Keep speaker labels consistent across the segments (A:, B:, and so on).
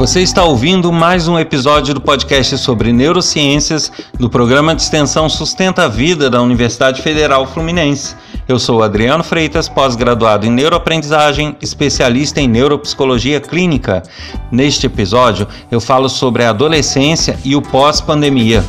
A: Você está ouvindo mais um episódio do podcast sobre neurociências do programa de extensão Sustenta a Vida da Universidade Federal Fluminense. Eu sou Adriano Freitas, pós-graduado em neuroaprendizagem, especialista em neuropsicologia clínica. Neste episódio, eu falo sobre a adolescência e o pós-pandemia.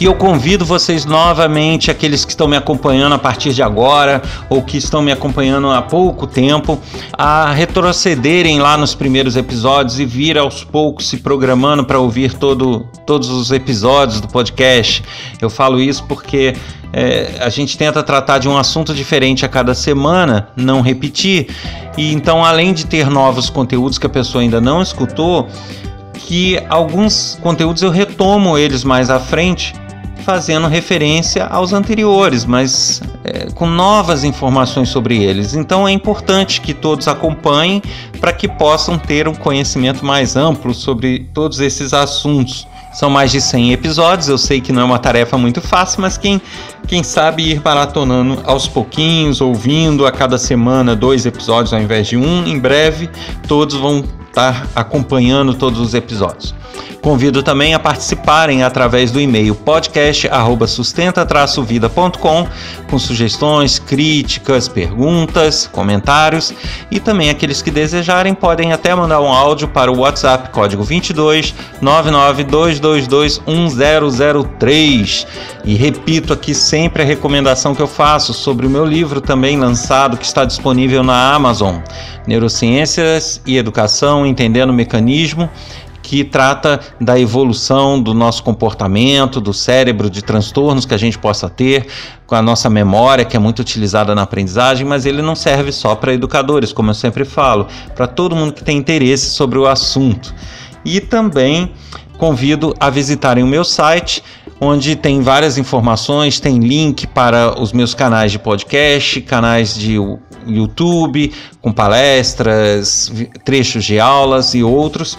A: E eu convido vocês novamente, aqueles que estão me acompanhando a partir de agora ou que estão me acompanhando há pouco tempo, a retrocederem lá nos primeiros episódios e vir aos poucos se programando para ouvir todo, todos os episódios do podcast. Eu falo isso porque é, a gente tenta tratar de um assunto diferente a cada semana, não repetir. E então, além de ter novos conteúdos que a pessoa ainda não escutou, que alguns conteúdos eu retomo eles mais à frente fazendo referência aos anteriores, mas é, com novas informações sobre eles. Então é importante que todos acompanhem para que possam ter um conhecimento mais amplo sobre todos esses assuntos. São mais de 100 episódios, eu sei que não é uma tarefa muito fácil, mas quem, quem sabe ir maratonando aos pouquinhos, ouvindo a cada semana dois episódios ao invés de um, em breve todos vão estar acompanhando todos os episódios. Convido também a participarem através do e-mail podcast@sustenta-vida.com com sugestões, críticas, perguntas, comentários e também aqueles que desejarem podem até mandar um áudio para o WhatsApp código 22 99222 1003. E repito aqui sempre a recomendação que eu faço sobre o meu livro também lançado que está disponível na Amazon, Neurociências e Educação entendendo o mecanismo que trata da evolução do nosso comportamento, do cérebro, de transtornos que a gente possa ter, com a nossa memória, que é muito utilizada na aprendizagem, mas ele não serve só para educadores, como eu sempre falo, para todo mundo que tem interesse sobre o assunto. E também convido a visitarem o meu site, onde tem várias informações, tem link para os meus canais de podcast, canais de YouTube, com palestras, trechos de aulas e outros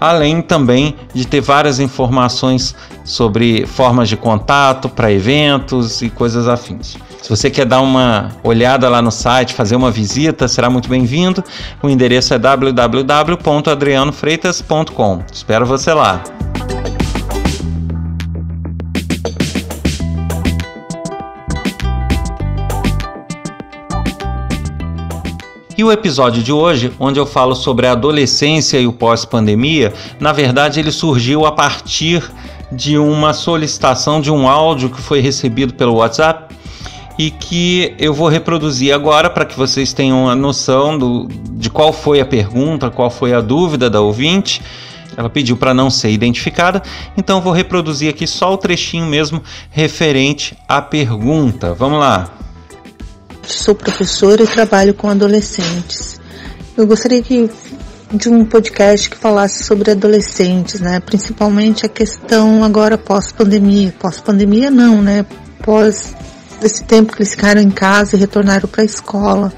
A: além também de ter várias informações sobre formas de contato para eventos e coisas afins. Se você quer dar uma olhada lá no site, fazer uma visita, será muito bem-vindo. O endereço é www.adrianofreitas.com. Espero você lá. E o episódio de hoje, onde eu falo sobre a adolescência e o pós-pandemia, na verdade ele surgiu a partir de uma solicitação de um áudio que foi recebido pelo WhatsApp e que eu vou reproduzir agora para que vocês tenham a noção do, de qual foi a pergunta, qual foi a dúvida da ouvinte. Ela pediu para não ser identificada, então vou reproduzir aqui só o trechinho mesmo referente à pergunta. Vamos lá
B: sou professora e trabalho com adolescentes. Eu gostaria que, de um podcast que falasse sobre adolescentes, né? Principalmente a questão agora pós-pandemia. Pós-pandemia não, né? Pós esse tempo que eles ficaram em casa e retornaram para a escola,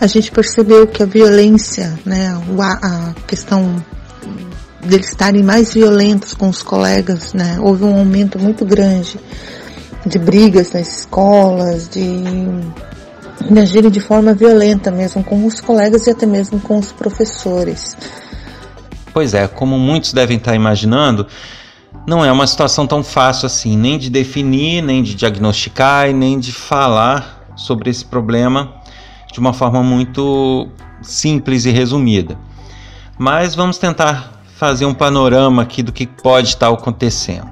B: a gente percebeu que a violência, né? A questão deles estarem mais violentos com os colegas, né? Houve um aumento muito grande de brigas nas escolas, de agirem de forma violenta mesmo com os colegas e até mesmo com os professores.
A: Pois é, como muitos devem estar imaginando, não é uma situação tão fácil assim, nem de definir, nem de diagnosticar e nem de falar sobre esse problema de uma forma muito simples e resumida. Mas vamos tentar fazer um panorama aqui do que pode estar acontecendo.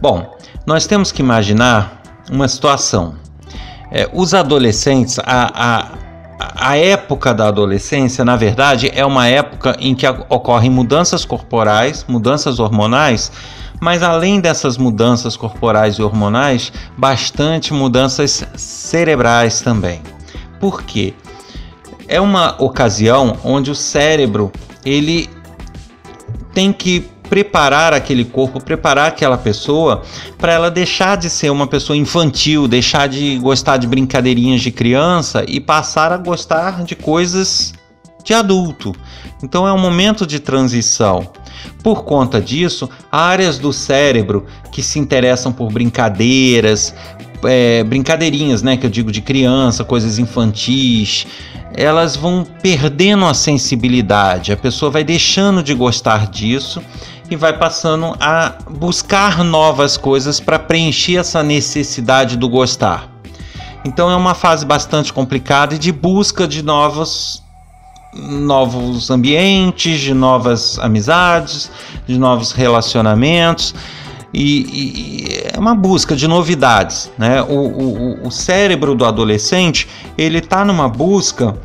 A: Bom, nós temos que imaginar uma situação é, os adolescentes, a, a, a época da adolescência, na verdade, é uma época em que ocorrem mudanças corporais, mudanças hormonais, mas além dessas mudanças corporais e hormonais, bastante mudanças cerebrais também. Por quê? É uma ocasião onde o cérebro ele tem que preparar aquele corpo, preparar aquela pessoa para ela deixar de ser uma pessoa infantil, deixar de gostar de brincadeirinhas de criança e passar a gostar de coisas de adulto. Então é um momento de transição. Por conta disso, áreas do cérebro que se interessam por brincadeiras, é, brincadeirinhas, né, que eu digo de criança, coisas infantis, elas vão perdendo a sensibilidade. A pessoa vai deixando de gostar disso e vai passando a buscar novas coisas para preencher essa necessidade do gostar. Então é uma fase bastante complicada e de busca de novos novos ambientes, de novas amizades, de novos relacionamentos. E, e, é uma busca de novidades, né? O, o, o cérebro do adolescente ele está numa busca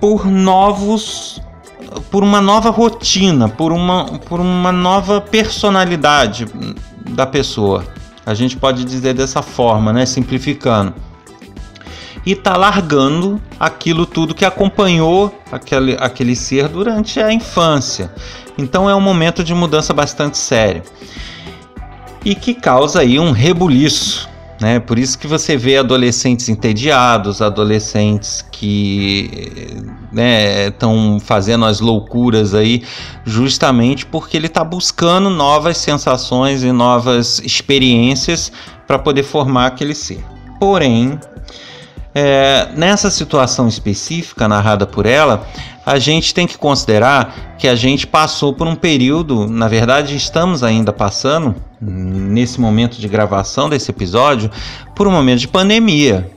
A: por novos, por uma nova rotina, por uma, por uma nova personalidade da pessoa. A gente pode dizer dessa forma, né? Simplificando e está largando aquilo tudo que acompanhou aquele, aquele ser durante a infância. Então é um momento de mudança bastante sério e que causa aí um rebuliço. Né? Por isso que você vê adolescentes entediados, adolescentes que estão né, fazendo as loucuras aí, justamente porque ele está buscando novas sensações e novas experiências para poder formar aquele ser. Porém, é, nessa situação específica narrada por ela, a gente tem que considerar que a gente passou por um período, na verdade, estamos ainda passando, nesse momento de gravação desse episódio, por um momento de pandemia.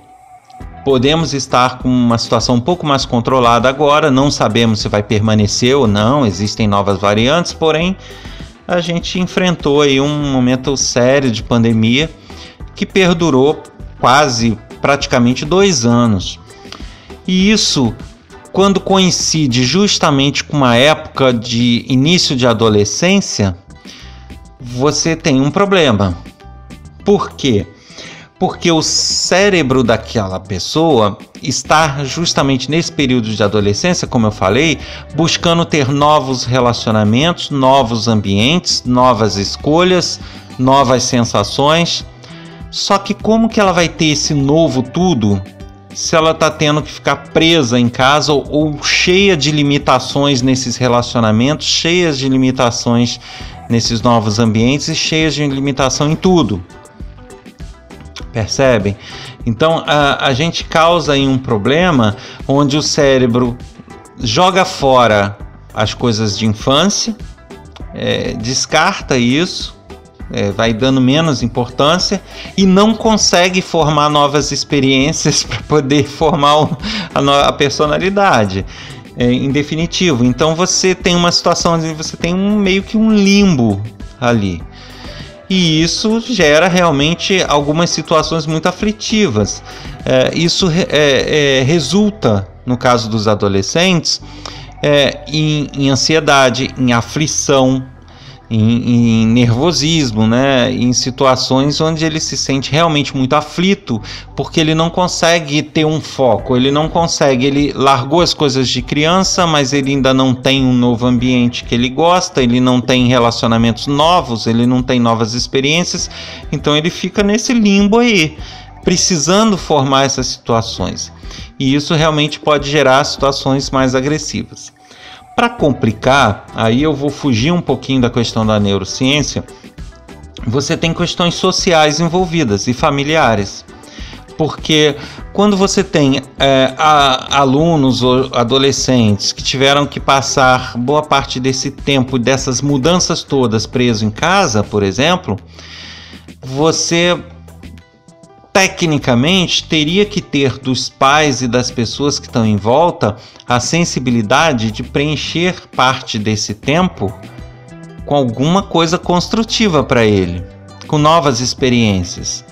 A: Podemos estar com uma situação um pouco mais controlada agora, não sabemos se vai permanecer ou não, existem novas variantes, porém a gente enfrentou aí um momento sério de pandemia que perdurou quase praticamente dois anos. E isso, quando coincide justamente com uma época de início de adolescência, você tem um problema. Por quê? Porque o cérebro daquela pessoa está justamente nesse período de adolescência, como eu falei, buscando ter novos relacionamentos, novos ambientes, novas escolhas, novas sensações só que como que ela vai ter esse novo tudo se ela está tendo que ficar presa em casa ou, ou cheia de limitações nesses relacionamentos, cheias de limitações nesses novos ambientes e cheias de limitação em tudo? Percebem? Então a, a gente causa aí um problema onde o cérebro joga fora as coisas de infância, é, descarta isso é, vai dando menos importância e não consegue formar novas experiências para poder formar a, a, personalidade. É, em definitivo, então você tem uma situação você tem um meio que um limbo ali. E isso gera realmente algumas situações muito aflitivas. É, isso é, é, resulta, no caso dos adolescentes, é, em, em ansiedade, em aflição, em, em, nervosismo, né? em situações onde ele se sente realmente muito aflito, porque ele não consegue ter um foco, ele não consegue, ele largou as coisas de criança, mas ele ainda não tem um novo ambiente que ele gosta, ele não tem relacionamentos novos, ele não tem novas experiências, então ele fica nesse limbo aí, precisando formar essas situações. E isso realmente pode gerar situações mais agressivas. Para complicar, aí eu vou fugir um pouquinho da questão da neurociência. Você tem questões sociais envolvidas e familiares. Porque quando você tem é, a, alunos ou adolescentes que tiveram que passar boa parte desse tempo, dessas mudanças todas preso em casa, por exemplo, você tecnicamente teria que ter dos pais e das pessoas que estão em volta a sensibilidade de preencher parte desse tempo com alguma coisa construtiva para ele, com novas experiências.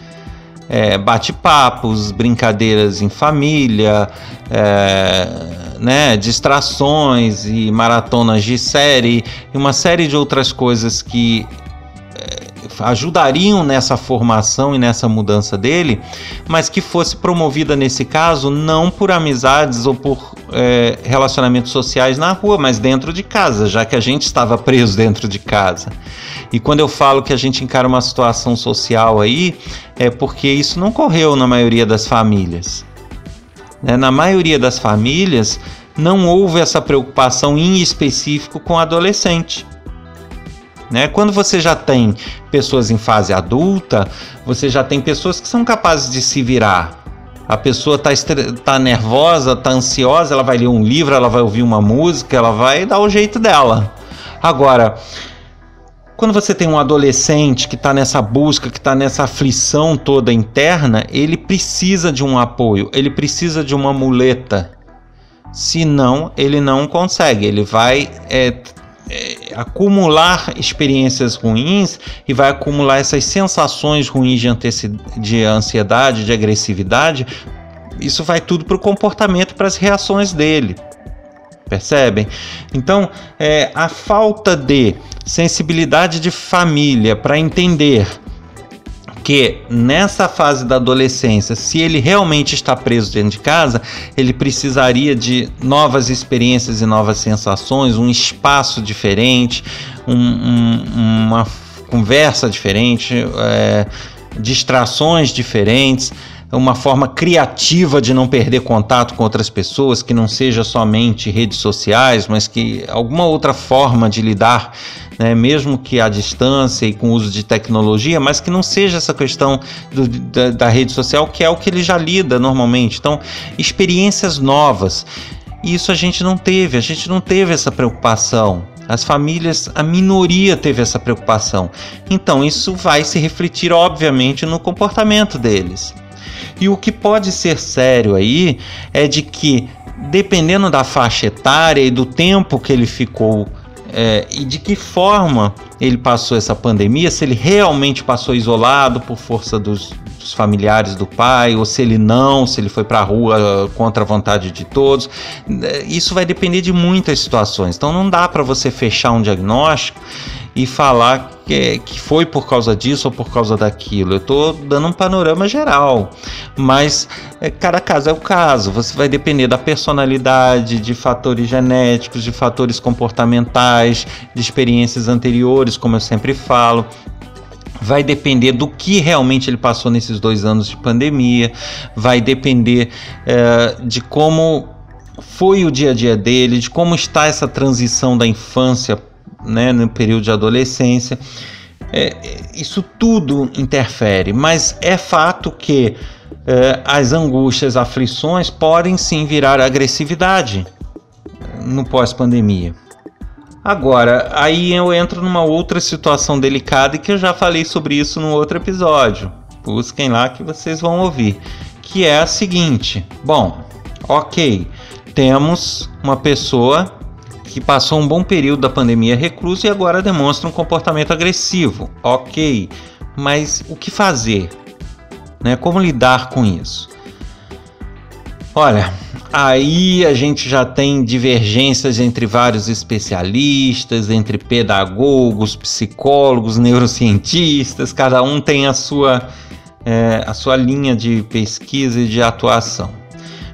A: É, bate-papos, brincadeiras em família, é, né, distrações e maratonas de série e uma série de outras coisas que ajudariam nessa formação e nessa mudança dele, mas que fosse promovida nesse caso não por amizades ou por é, relacionamentos sociais na rua, mas dentro de casa, já que a gente estava preso dentro de casa. E quando eu falo que a gente encara uma situação social aí, é porque isso não ocorreu na maioria das famílias. Né? Na maioria das famílias, não houve essa preocupação em específico com o adolescente. Né? Quando você já tem pessoas em fase adulta, você já tem pessoas que são capazes de se virar. A pessoa está tá nervosa, está ansiosa, ela vai ler um livro, ela vai ouvir uma música, ela vai dar o jeito dela. Agora, quando você tem um adolescente que está nessa busca, que está nessa aflição toda interna, ele precisa de um apoio, ele precisa de uma muleta. Senão, ele não consegue. Ele vai é, é, acumular experiências ruins e vai acumular essas sensações ruins de, de ansiedade, de agressividade. Isso vai tudo para o comportamento, para as reações dele. Percebem? Então, é, a falta de sensibilidade de família para entender que nessa fase da adolescência, se ele realmente está preso dentro de casa, ele precisaria de novas experiências e novas sensações, um espaço diferente, um, um, uma conversa diferente, é, distrações diferentes uma forma criativa de não perder contato com outras pessoas, que não seja somente redes sociais, mas que alguma outra forma de lidar, né, mesmo que à distância e com o uso de tecnologia, mas que não seja essa questão do, da, da rede social, que é o que ele já lida normalmente. Então, experiências novas. Isso a gente não teve, a gente não teve essa preocupação. As famílias, a minoria teve essa preocupação. Então, isso vai se refletir, obviamente, no comportamento deles. E o que pode ser sério aí é de que, dependendo da faixa etária e do tempo que ele ficou é, e de que forma ele passou essa pandemia, se ele realmente passou isolado por força dos, dos familiares do pai, ou se ele não, se ele foi para a rua contra a vontade de todos, isso vai depender de muitas situações. Então não dá para você fechar um diagnóstico e falar que, que foi por causa disso ou por causa daquilo. Eu estou dando um panorama geral, mas é, cada caso é o caso. Você vai depender da personalidade, de fatores genéticos, de fatores comportamentais, de experiências anteriores, como eu sempre falo vai depender do que realmente ele passou nesses dois anos de pandemia, vai depender é, de como foi o dia a dia dele, de como está essa transição da infância né, no período de adolescência. É, isso tudo interfere, mas é fato que é, as angústias, aflições podem sim virar agressividade no pós-pandemia. Agora, aí eu entro numa outra situação delicada e que eu já falei sobre isso no outro episódio. Busquem lá que vocês vão ouvir. Que é a seguinte: bom, ok, temos uma pessoa que passou um bom período da pandemia recluso e agora demonstra um comportamento agressivo. Ok, mas o que fazer? Né? Como lidar com isso? Olha, aí a gente já tem divergências entre vários especialistas, entre pedagogos, psicólogos, neurocientistas, cada um tem a sua, é, a sua linha de pesquisa e de atuação.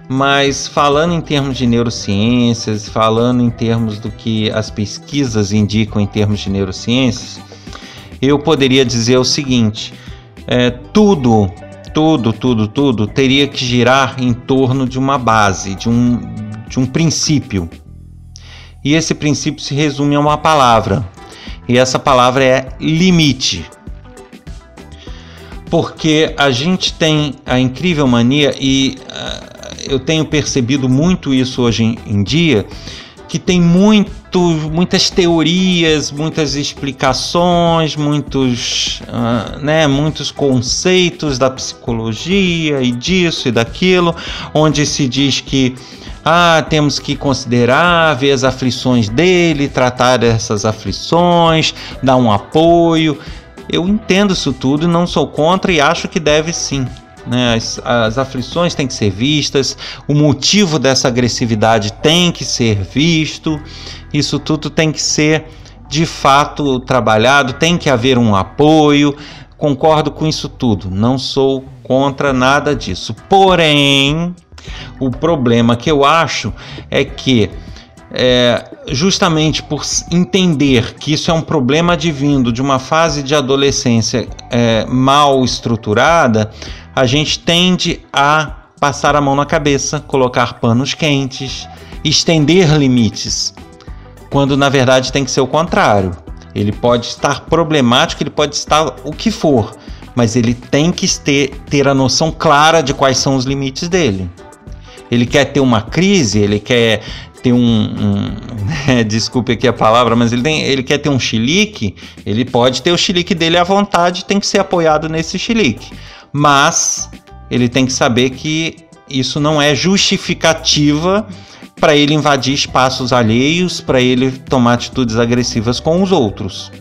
A: Mas falando em termos de neurociências, falando em termos do que as pesquisas indicam em termos de neurociências, eu poderia dizer o seguinte: é, tudo, tudo, tudo, tudo teria que girar em torno de uma base, de um, de um princípio. E esse princípio se resume a uma palavra, e essa palavra é limite porque a gente tem a incrível mania e uh, eu tenho percebido muito isso hoje em, em dia, que tem muito, muitas teorias, muitas explicações, muitos, uh, né, muitos conceitos da psicologia e disso e daquilo, onde se diz que ah, temos que considerar, ver as aflições dele, tratar dessas aflições, dar um apoio. Eu entendo isso tudo não sou contra e acho que deve sim. Né? As, as aflições têm que ser vistas, o motivo dessa agressividade tem que ser visto, isso tudo tem que ser de fato trabalhado, tem que haver um apoio. Concordo com isso tudo, não sou contra nada disso. Porém, o problema que eu acho é que é, justamente por entender que isso é um problema advindo de uma fase de adolescência é, mal estruturada, a gente tende a passar a mão na cabeça, colocar panos quentes, estender limites, quando na verdade tem que ser o contrário. Ele pode estar problemático, ele pode estar o que for, mas ele tem que ter, ter a noção clara de quais são os limites dele. Ele quer ter uma crise, ele quer ter um. um é, desculpe aqui a palavra, mas ele, tem, ele quer ter um chilique, ele pode ter o chilique dele à vontade, tem que ser apoiado nesse chilique. Mas ele tem que saber que isso não é justificativa para ele invadir espaços alheios, para ele tomar atitudes agressivas com os outros.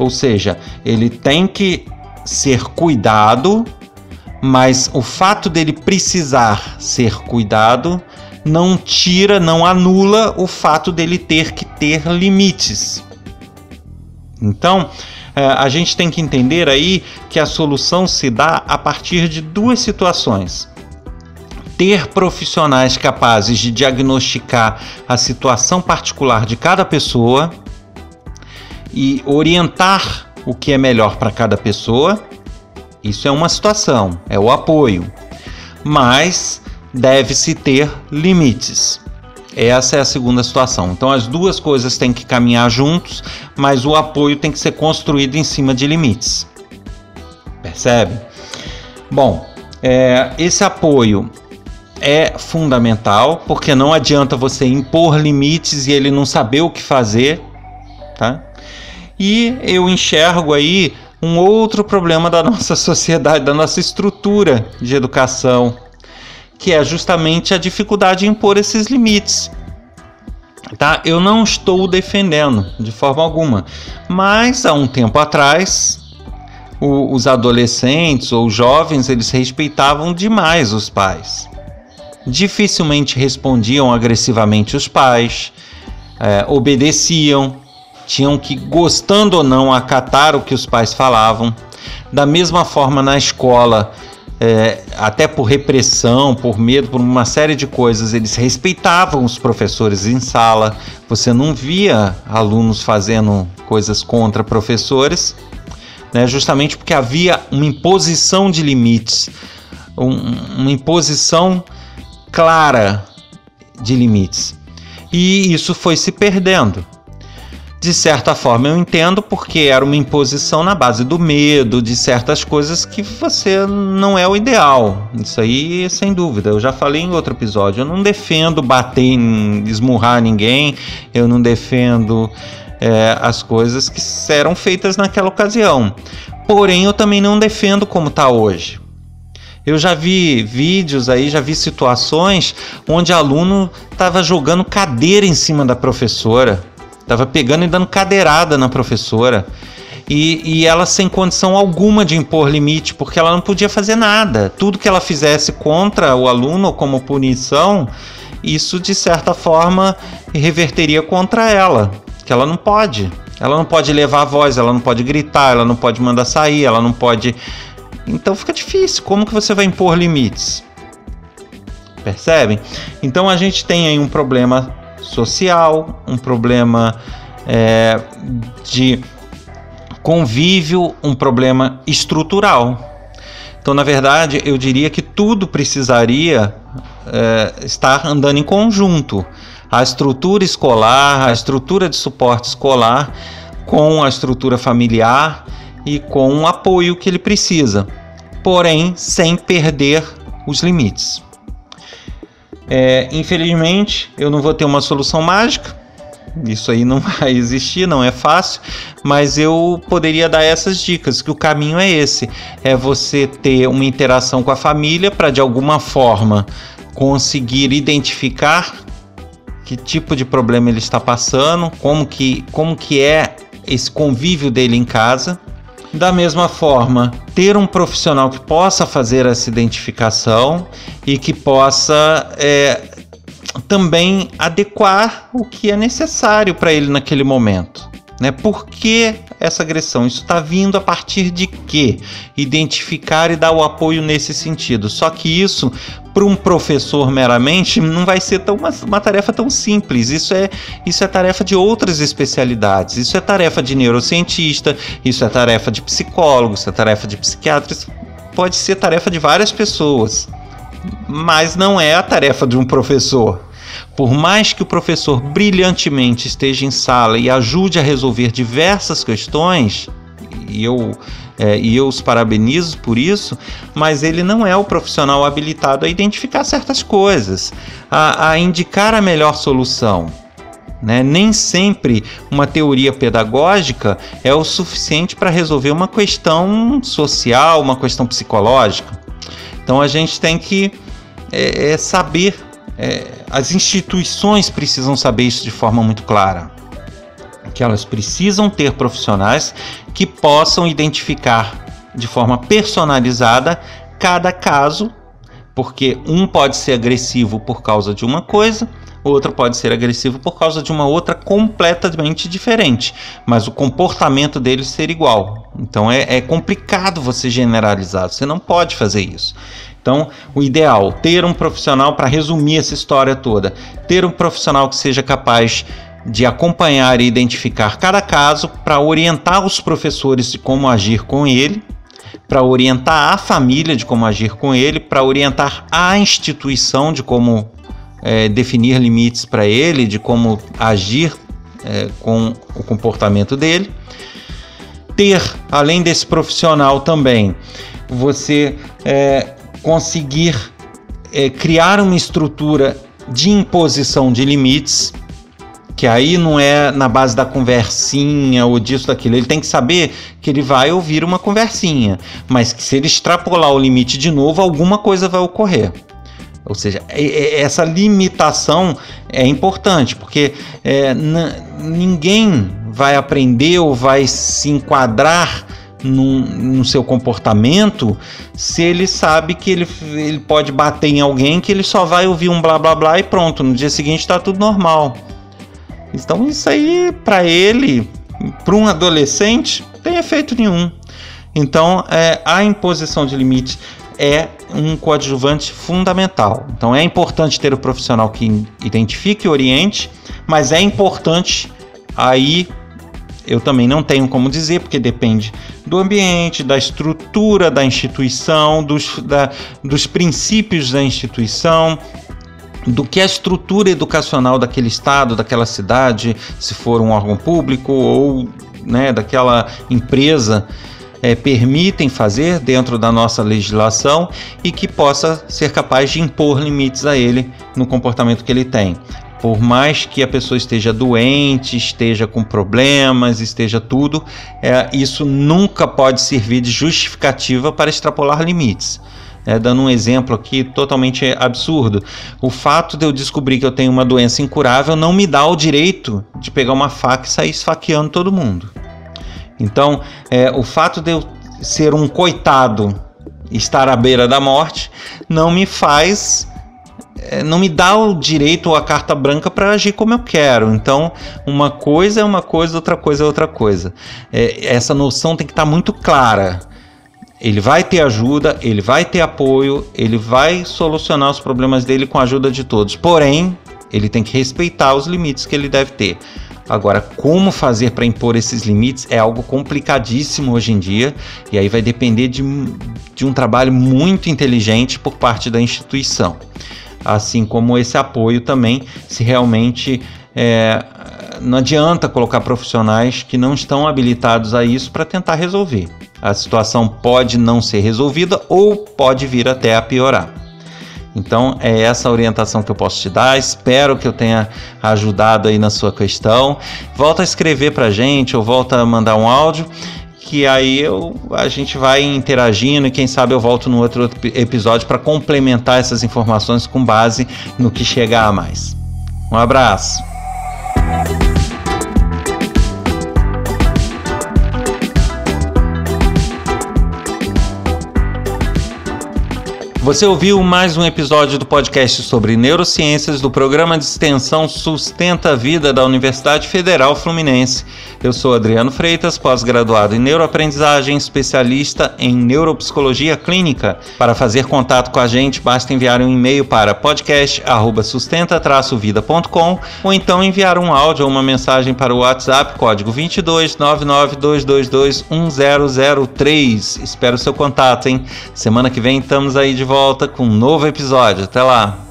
A: Ou seja, ele tem que ser cuidado, mas o fato dele precisar ser cuidado não tira, não anula o fato dele ter que ter limites. Então, a gente tem que entender aí que a solução se dá a partir de duas situações ter profissionais capazes de diagnosticar a situação particular de cada pessoa e orientar o que é melhor para cada pessoa. Isso é uma situação, é o apoio. Mas deve-se ter limites. Essa é a segunda situação. Então as duas coisas têm que caminhar juntos, mas o apoio tem que ser construído em cima de limites. Percebe? Bom, é, esse apoio é fundamental, porque não adianta você impor limites e ele não saber o que fazer, tá? E eu enxergo aí um outro problema da nossa sociedade, da nossa estrutura de educação, que é justamente a dificuldade de impor esses limites. Tá? Eu não estou defendendo de forma alguma, mas há um tempo atrás o, os adolescentes ou jovens eles respeitavam demais os pais dificilmente respondiam agressivamente os pais, é, obedeciam, tinham que, gostando ou não, acatar o que os pais falavam. Da mesma forma, na escola, é, até por repressão, por medo, por uma série de coisas, eles respeitavam os professores em sala. Você não via alunos fazendo coisas contra professores, né, justamente porque havia uma imposição de limites, um, uma imposição clara de limites. E isso foi se perdendo. De certa forma eu entendo porque era uma imposição na base do medo, de certas coisas que você não é o ideal. Isso aí, sem dúvida. Eu já falei em outro episódio. Eu não defendo bater, esmurrar ninguém. Eu não defendo é, as coisas que eram feitas naquela ocasião. Porém, eu também não defendo como está hoje. Eu já vi vídeos aí, já vi situações onde aluno estava jogando cadeira em cima da professora, estava pegando e dando cadeirada na professora. E, e, ela sem condição alguma de impor limite, porque ela não podia fazer nada. Tudo que ela fizesse contra o aluno como punição, isso de certa forma reverteria contra ela, que ela não pode. Ela não pode levar a voz, ela não pode gritar, ela não pode mandar sair, ela não pode então fica difícil. Como que você vai impor limites? Percebem? Então a gente tem aí um problema social, um problema é, de convívio, um problema estrutural. Então, na verdade, eu diria que tudo precisaria é, estar andando em conjunto. A estrutura escolar, a estrutura de suporte escolar, com a estrutura familiar e com o apoio que ele precisa, porém sem perder os limites. É, infelizmente, eu não vou ter uma solução mágica, isso aí não vai existir, não é fácil, mas eu poderia dar essas dicas, que o caminho é esse, é você ter uma interação com a família para de alguma forma conseguir identificar que tipo de problema ele está passando, como que, como que é esse convívio dele em casa da mesma forma, ter um profissional que possa fazer essa identificação e que possa é, também adequar o que é necessário para ele naquele momento. Né? Por que essa agressão? Isso está vindo a partir de quê? Identificar e dar o apoio nesse sentido. Só que isso, para um professor meramente, não vai ser tão, uma, uma, tarefa tão simples. Isso é, isso é tarefa de outras especialidades. Isso é tarefa de neurocientista, isso é tarefa de psicólogo, isso é tarefa de psiquiatra. Isso pode ser tarefa de várias pessoas, mas não é a tarefa de um professor. Por mais que o professor brilhantemente esteja em sala e ajude a resolver diversas questões, e eu, é, e eu os parabenizo por isso, mas ele não é o profissional habilitado a identificar certas coisas, a, a indicar a melhor solução. Né? Nem sempre uma teoria pedagógica é o suficiente para resolver uma questão social, uma questão psicológica. Então a gente tem que é, é saber, é, as instituições precisam saber isso de forma muito clara. Que elas precisam ter profissionais que possam identificar de forma personalizada cada caso, porque um pode ser agressivo por causa de uma coisa, outro pode ser agressivo por causa de uma outra completamente diferente, mas o comportamento deles ser igual. Então é, é complicado você generalizar, você não pode fazer isso. Então, o ideal, ter um profissional para resumir essa história toda, ter um profissional que seja capaz de acompanhar e identificar cada caso para orientar os professores de como agir com ele, para orientar a família de como agir com ele, para orientar a instituição de como é, definir limites para ele, de como agir é, com o comportamento dele. Ter, além desse profissional também, você é, conseguir é, criar uma estrutura de imposição de limites, que aí não é na base da conversinha ou disso, daquilo. Ele tem que saber que ele vai ouvir uma conversinha, mas que se ele extrapolar o limite de novo, alguma coisa vai ocorrer. Ou seja, essa limitação é importante, porque é, ninguém vai aprender ou vai se enquadrar no, no, seu comportamento se ele sabe que ele, ele pode bater em alguém que ele só vai ouvir um blá blá blá e pronto, no dia seguinte está tudo normal. Então isso aí para ele, para um adolescente, tem efeito nenhum. Então é, a imposição de limites é um coadjuvante fundamental. Então é importante ter o profissional que identifique e oriente, mas é importante aí eu também não tenho como dizer, porque depende do ambiente, da estrutura da instituição, dos, da, dos princípios da instituição, do que a estrutura educacional daquele estado, daquela cidade, se for um órgão público ou né, daquela empresa é, permitem fazer dentro da nossa legislação e que possa ser capaz de impor limites a ele no comportamento que ele tem. Por mais que a pessoa esteja doente, esteja com problemas, esteja tudo, é, isso nunca pode servir de justificativa para extrapolar limites. É, dando um exemplo aqui totalmente absurdo. O fato de eu descobrir que eu tenho uma doença incurável não me dá o direito de pegar uma faca e sair esfaqueando todo mundo. Então, é, o fato de eu ser um coitado, estar à beira da morte, não me faz não me dá o direito ou a carta branca para agir como eu quero. Então, uma coisa é uma coisa, outra coisa é outra coisa. É, essa noção tem que estar tá muito clara. Ele vai ter ajuda, ele vai ter apoio, ele vai solucionar os problemas dele com a ajuda de todos. Porém, ele tem que respeitar os limites que ele deve ter. Agora, como fazer para impor esses limites é algo complicadíssimo hoje em dia, e aí vai depender de, de um trabalho muito inteligente por parte da instituição. Assim como esse apoio também, se realmente é, não adianta colocar profissionais que não estão habilitados a isso para tentar resolver. A situação pode não ser resolvida ou pode vir até a piorar. Então é essa orientação que eu posso te dar. Espero que eu tenha ajudado aí na sua questão. Volta a escrever para gente ou volta a mandar um áudio que aí eu, a gente vai interagindo e quem sabe eu volto no outro episódio para complementar essas informações com base no que chegar a mais. Um abraço. Você ouviu mais um episódio do podcast sobre neurociências do programa de extensão Sustenta a Vida da Universidade Federal Fluminense. Eu sou Adriano Freitas, pós-graduado em neuroaprendizagem, especialista em neuropsicologia clínica. Para fazer contato com a gente, basta enviar um e-mail para podcast@sustenta-vida.com ou então enviar um áudio ou uma mensagem para o WhatsApp código 22 99222 1003. Espero seu contato, hein? Semana que vem estamos aí de volta com um novo episódio. Até lá.